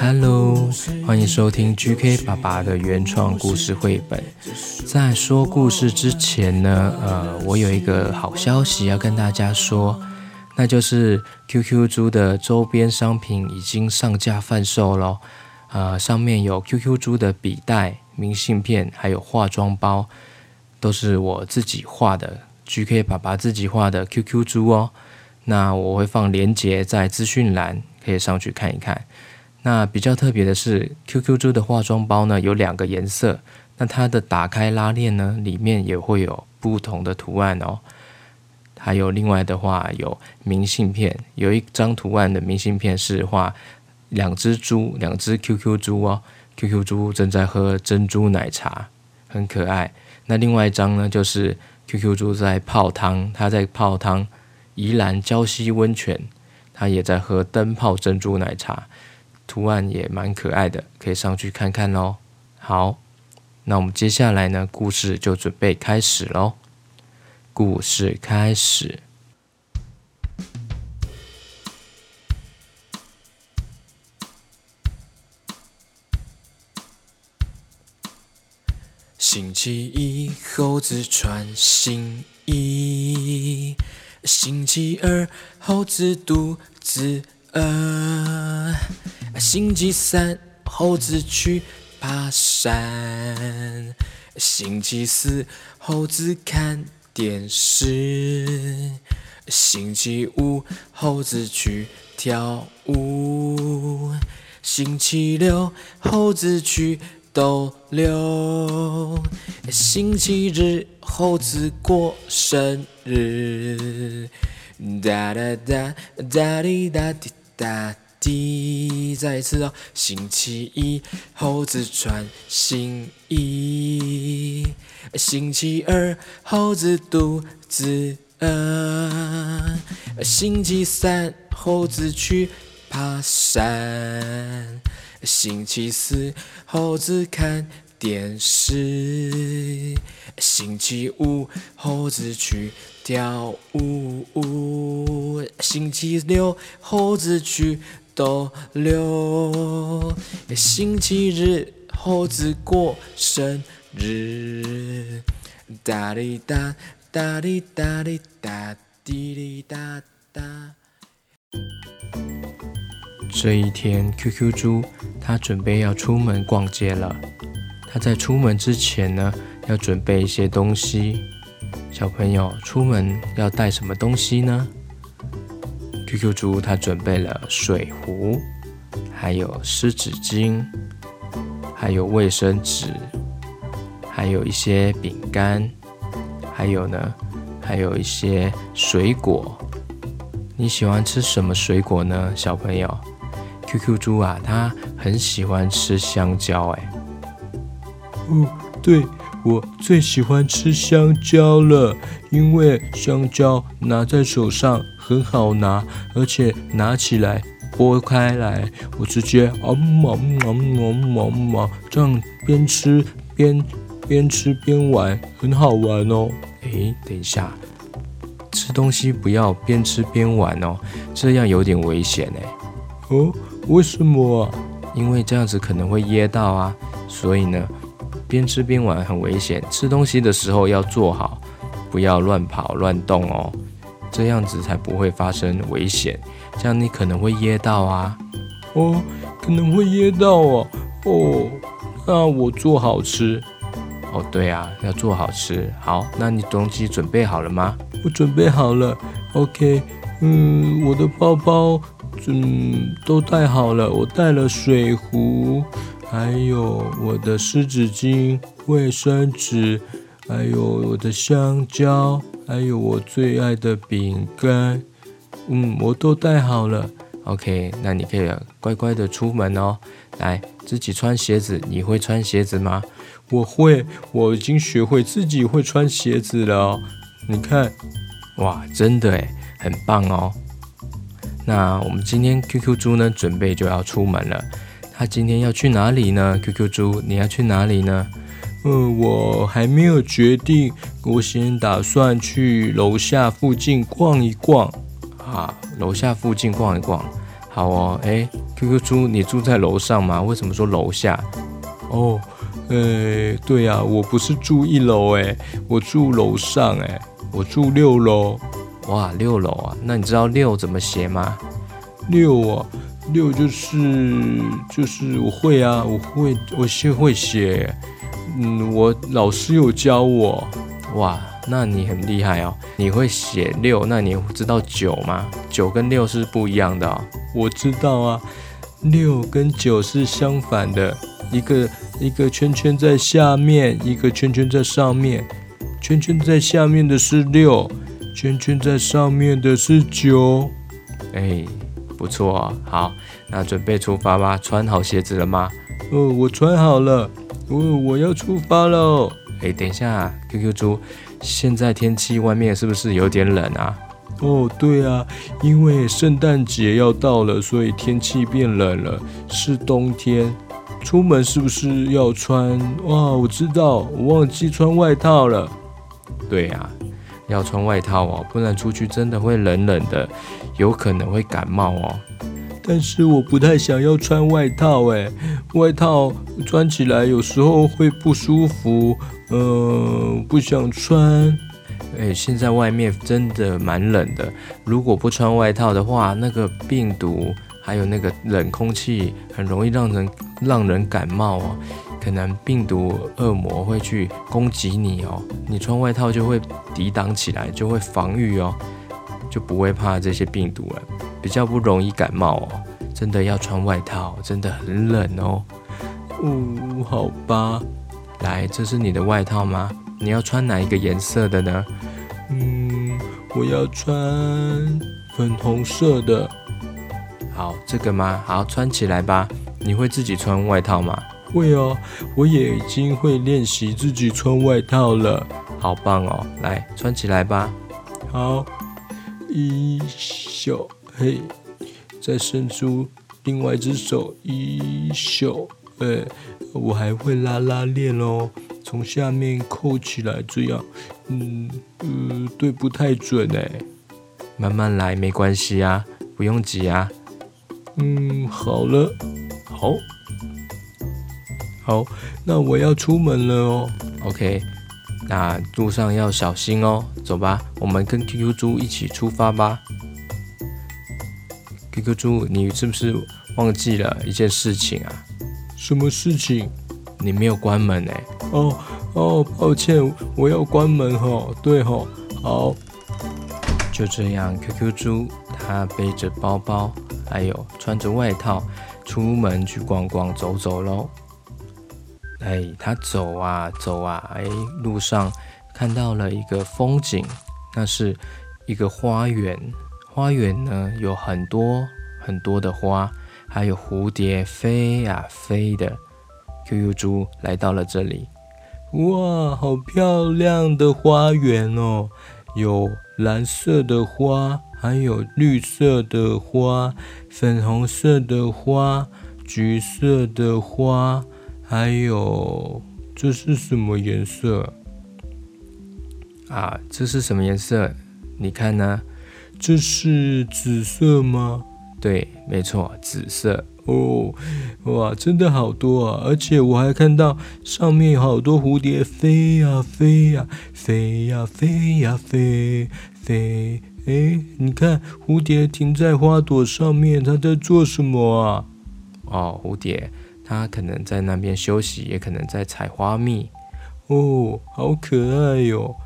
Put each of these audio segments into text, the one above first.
Hello 欢迎收听 GK 爸爸的原创故事绘本。在说故事之前呢，呃，我有一个好消息要跟大家说，那就是 QQ 猪的周边商品已经上架贩售咯。呃，上面有 QQ 猪的笔袋、明信片，还有化妆包，都是我自己画的，GK 爸爸自己画的 QQ 猪哦。那我会放链接在资讯栏，可以上去看一看。那比较特别的是，QQ 猪的化妆包呢有两个颜色，那它的打开拉链呢里面也会有不同的图案哦。还有另外的话有明信片，有一张图案的明信片是画两只猪，两只 QQ 猪哦，QQ 猪正在喝珍珠奶茶，很可爱。那另外一张呢就是 QQ 猪在泡汤，它在泡汤，宜兰礁溪温泉，它也在喝灯泡珍珠奶茶。图案也蛮可爱的，可以上去看看喽。好，那我们接下来呢，故事就准备开始喽。故事开始。星期一，猴子穿新衣；星期二，猴子肚子饿；星期三，猴子去爬山；星期四，猴子看电视；星期五，猴子去跳舞；星期六，猴子去逗留。星期日，猴子过生日。哒哒哒哒滴哒滴哒滴。再次哦，星期一，猴子穿新衣。星期二，猴子肚子饿。星期三，猴子去爬山。星期四，猴子看电视；星期五，猴子去跳舞；星期六，猴子去逗留；星期日，猴子过生日。哒哩哒哒哩哒哩哒滴哩哒哒。这一天，QQ 猪它准备要出门逛街了。它在出门之前呢，要准备一些东西。小朋友出门要带什么东西呢？QQ 猪它准备了水壶，还有湿纸巾，还有卫生纸，还有一些饼干，还有呢，还有一些水果。你喜欢吃什么水果呢，小朋友？QQ 猪啊，它很喜欢吃香蕉，哎，哦，对，我最喜欢吃香蕉了，因为香蕉拿在手上很好拿，而且拿起来剥开来，我直接啊嘛嘛嘛嘛嘛，这样边吃边边吃边玩，很好玩哦。诶，等一下，吃东西不要边吃边玩哦，这样有点危险哎，哦，为什么啊？因为这样子可能会噎到啊，所以呢，边吃边玩很危险。吃东西的时候要做好，不要乱跑乱动哦，这样子才不会发生危险。这样你可能会噎到啊。哦，可能会噎到哦。哦，那我做好吃。哦，对啊，要做好吃。好，那你东西准备好了吗？我准备好了，OK，嗯，我的包包，嗯，都带好了。我带了水壶，还有我的湿纸巾、卫生纸，还有我的香蕉，还有我最爱的饼干，嗯，我都带好了。OK，那你可以乖乖的出门哦。来，自己穿鞋子，你会穿鞋子吗？我会，我已经学会自己会穿鞋子了哦。你看，哇，真的诶，很棒哦。那我们今天 QQ 猪呢，准备就要出门了。他今天要去哪里呢？QQ 猪，你要去哪里呢？嗯，我还没有决定，我先打算去楼下附近逛一逛。啊，楼下附近逛一逛，好哦。哎，QQ 猪，你住在楼上吗？为什么说楼下？哦，呃，对呀，我不是住一楼，哎，我住楼上，哎，我住六楼。哇，六楼啊？那你知道六怎么写吗？六啊，六就是就是我会啊，我会，我先会写。嗯，我老师有教我。哇。那你很厉害哦，你会写六，那你知道九吗？九跟六是不一样的哦。我知道啊，六跟九是相反的，一个一个圈圈在下面，一个圈圈在上面，圈圈在下面的是六，圈圈在上面的是九。哎，不错啊，好，那准备出发吧，穿好鞋子了吗？哦，我穿好了，哦，我要出发喽。哎，等一下，QQ 猪。现在天气外面是不是有点冷啊？哦，对啊，因为圣诞节要到了，所以天气变冷了，是冬天。出门是不是要穿？哇，我知道，我忘记穿外套了。对呀，要穿外套哦，不然出去真的会冷冷的，有可能会感冒哦。但是我不太想要穿外套，哎，外套穿起来有时候会不舒服。呃，不想穿。哎，现在外面真的蛮冷的。如果不穿外套的话，那个病毒还有那个冷空气，很容易让人让人感冒哦。可能病毒恶魔会去攻击你哦。你穿外套就会抵挡起来，就会防御哦，就不会怕这些病毒了，比较不容易感冒哦。真的要穿外套，真的很冷哦。哦，好吧。来，这是你的外套吗？你要穿哪一个颜色的呢？嗯，我要穿粉红色的。好，这个吗？好，穿起来吧。你会自己穿外套吗？会哦，我也已经会练习自己穿外套了。好棒哦！来，穿起来吧。好，一袖嘿，再伸出另外一只手，一袖，哎。我还会拉拉链哦，从下面扣起来，这样，嗯呃，对不太准哎，慢慢来，没关系啊，不用急啊。嗯，好了，好，好，那我要出门了哦。OK，那路上要小心哦，走吧，我们跟 QQ 猪一起出发吧。QQ 猪，你是不是忘记了一件事情啊？什么事情？你没有关门哎。哦哦，抱歉，我要关门吼。对吼，好。就这样，QQ 猪他背着包包，还有穿着外套，出门去逛逛走走喽。哎，他走啊走啊，哎，路上看到了一个风景，那是一个花园。花园呢有很多很多的花。还有蝴蝶飞呀飞的，QQ 猪来到了这里，哇，好漂亮的花园哦！有蓝色的花，还有绿色的花，粉红色的花，橘色的花，还有这是什么颜色？啊，这是什么颜色？你看呢？这是紫色吗？对，没错，紫色哦，哇，真的好多啊！而且我还看到上面有好多蝴蝶飞呀飞呀飞呀飞呀飞飞。哎，你看蝴蝶停在花朵上面，它在做什么啊？哦，蝴蝶，它可能在那边休息，也可能在采花蜜。哦，好可爱哟！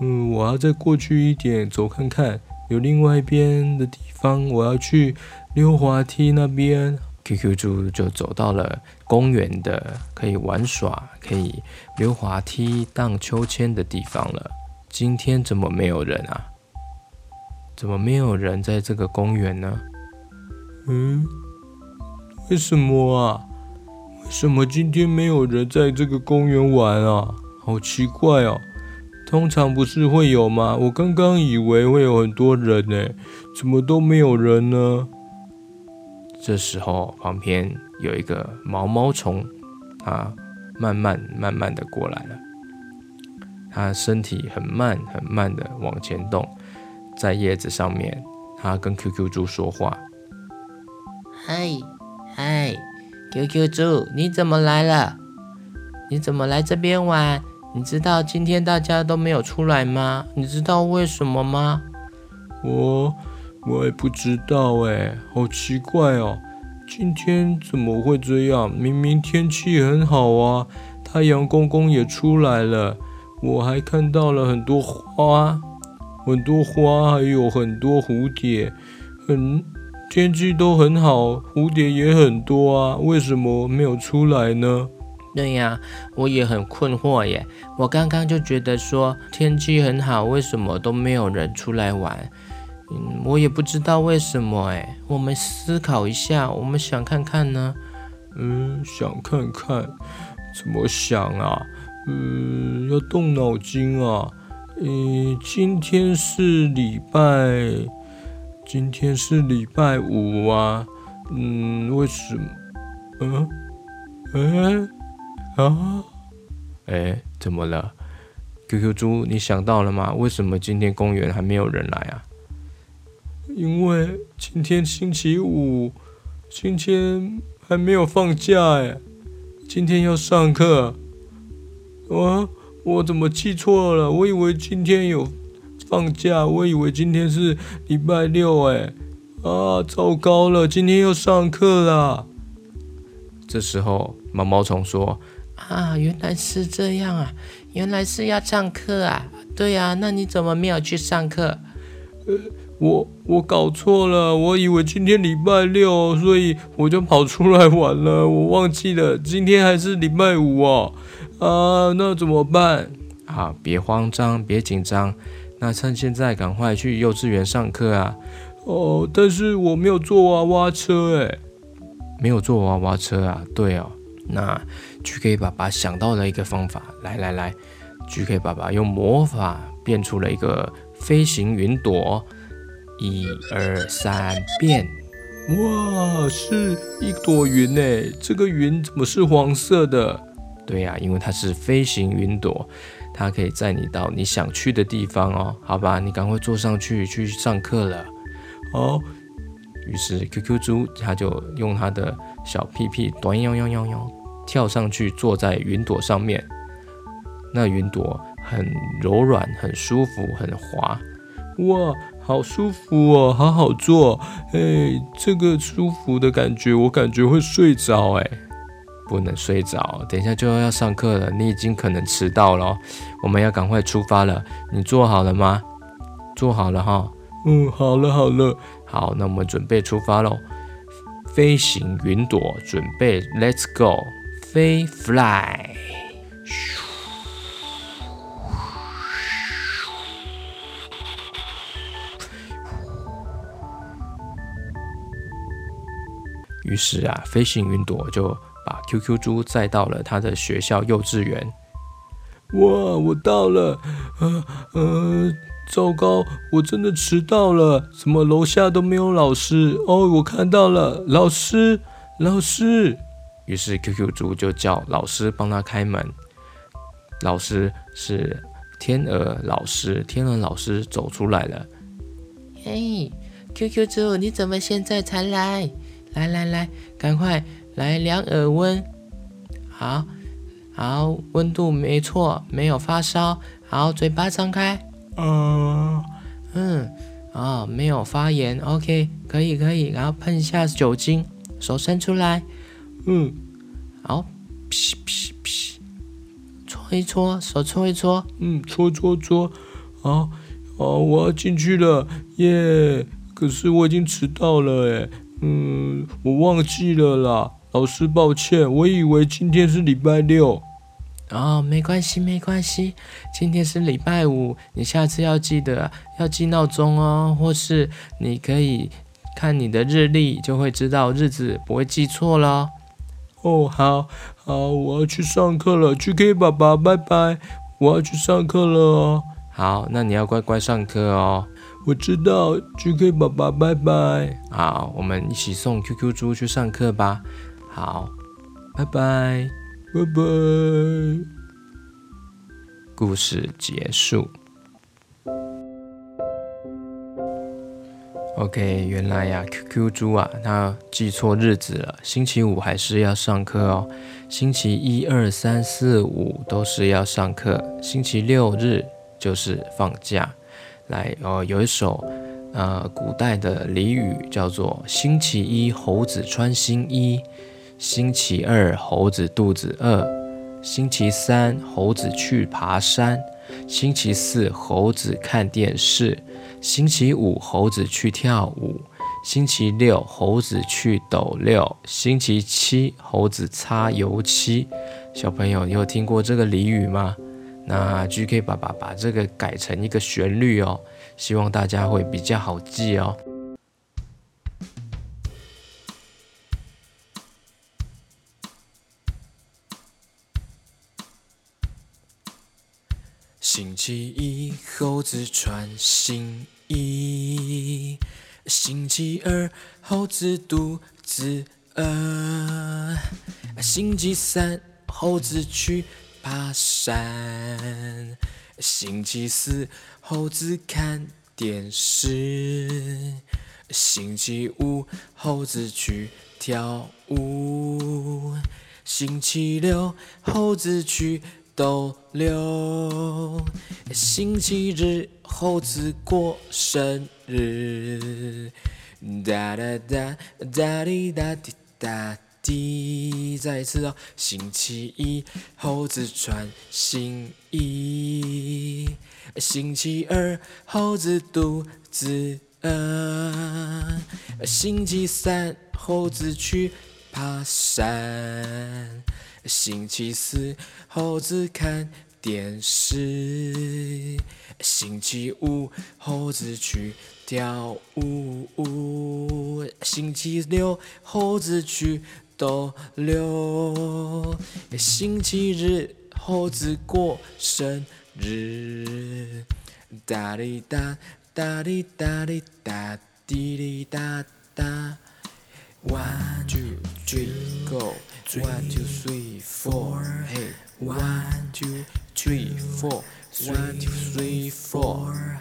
嗯，我要再过去一点，走看看，有另外一边的地方，我要去。溜滑梯那边，QQ 猪就走到了公园的可以玩耍、可以溜滑梯、荡秋千的地方了。今天怎么没有人啊？怎么没有人在这个公园呢？嗯，为什么啊？为什么今天没有人在这个公园玩啊？好奇怪哦！通常不是会有吗？我刚刚以为会有很多人呢，怎么都没有人呢？这时候，旁边有一个毛毛虫，它慢慢慢慢的过来了。它身体很慢很慢的往前动，在叶子上面，它跟 QQ 猪说话：“嗨嗨，QQ 猪，你怎么来了？你怎么来这边玩？你知道今天大家都没有出来吗？你知道为什么吗？”我我也不知道哎，好奇怪哦，今天怎么会这样？明明天气很好啊，太阳公公也出来了。我还看到了很多花，很多花，还有很多蝴蝶，很天气都很好，蝴蝶也很多啊，为什么没有出来呢？对呀，我也很困惑耶。我刚刚就觉得说天气很好，为什么都没有人出来玩？嗯，我也不知道为什么哎。我们思考一下，我们想看看呢。嗯，想看看，怎么想啊？嗯，要动脑筋啊！嗯，今天是礼拜，今天是礼拜五啊。嗯，为什么？嗯，哎，啊，哎，怎么了？QQ 猪，你想到了吗？为什么今天公园还没有人来啊？因为今天星期五，今天还没有放假哎，今天要上课。啊我怎么记错了？我以为今天有放假，我以为今天是礼拜六哎！啊，糟糕了，今天要上课啦！这时候毛毛虫说：“啊，原来是这样啊，原来是要上课啊！对啊，那你怎么没有去上课？呃，我我搞错了，我以为今天礼拜六，所以我就跑出来玩了，我忘记了今天还是礼拜五哦。”啊，那怎么办？啊，别慌张，别紧张。那趁现在赶快去幼稚园上课啊！哦，但是我没有坐娃娃车诶，没有坐娃娃车啊？对哦，那 GK 爸爸想到了一个方法，来来来，GK 爸爸用魔法变出了一个飞行云朵，一二三变！哇，是一朵云哎，这个云怎么是黄色的？对呀，因为它是飞行云朵，它可以载你到你想去的地方哦。好吧，你赶快坐上去去上课了。好，于是 QQ 猪它就用它的小屁屁短腰腰腰腰跳上去，坐在云朵上面。那云朵很柔软，很舒服，很滑。哇，好舒服哦，好好坐。哎，这个舒服的感觉，我感觉会睡着哎。不能睡着，等一下就要要上课了，你已经可能迟到了，我们要赶快出发了。你做好了吗？做好了哈。嗯，好了好了，好，那我们准备出发喽。飞行云朵，准备，Let's go，飞，Fly。于是啊，飞行云朵就。把 QQ 猪载到了他的学校幼稚园。哇，我到了！呃呃，糟糕，我真的迟到了！怎么楼下都没有老师？哦，我看到了，老师，老师！于是 QQ 猪就叫老师帮他开门。老师是天鹅老师，天鹅老师走出来了。嘿，QQ 猪，你怎么现在才来？来来来，赶快！来量耳温，好，好，温度没错，没有发烧，好，嘴巴张开，嗯，嗯，哦，没有发炎，OK，可以，可以，然后喷一下酒精，手伸出来，嗯，好，噗噗噗，搓一搓，手搓一搓，嗯，搓搓搓，好，好，我要进去了，耶，可是我已经迟到了，哎，嗯，我忘记了啦。老师，抱歉，我以为今天是礼拜六。哦，没关系，没关系，今天是礼拜五，你下次要记得要记闹钟哦，或是你可以看你的日历就会知道日子，不会记错了。哦，好好，我要去上课了，GK 爸爸，拜拜，我要去上课了哦。好，那你要乖乖上课哦。我知道，GK 爸爸，拜拜。好，我们一起送 QQ 猪去上课吧。好，拜拜，拜拜。故事结束。OK，原来呀，QQ 猪啊，他记错日子了。星期五还是要上课哦。星期一、二、三、四、五都是要上课，星期六日就是放假。来，哦，有一首呃古代的俚语叫做“星期一猴子穿新衣，星期二猴子肚子饿，星期三猴子去爬山，星期四猴子看电视。”星期五猴子去跳舞，星期六猴子去抖六，星期七猴子擦油漆。小朋友，你有听过这个俚语吗？那 GK 爸爸把这个改成一个旋律哦，希望大家会比较好记哦。星期一，猴子穿新衣。星期二，猴子肚子饿。星期三，猴子去爬山。星期四，猴子看电视。星期五，猴子去跳舞。星期六，猴子去。逗留，星期日猴子过生日，哒哒哒哒滴哒滴哒滴。再一次哦，星期一猴子穿新衣，星期二猴子肚子饿，星期三猴子去爬山。星期四，猴子看电视；星期五，猴子去跳舞；星期六，猴子去斗六；星期日，猴子过生日。哒哩哒，哒哩哒哩哒，滴哩哒哒。One two three go. One two three four. Hey. One two three four. One two three four.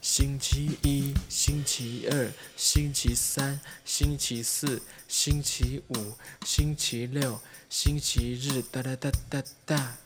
星期一，星期二，星期三，星期四，星期五，星期六，星期日，哒哒哒哒哒。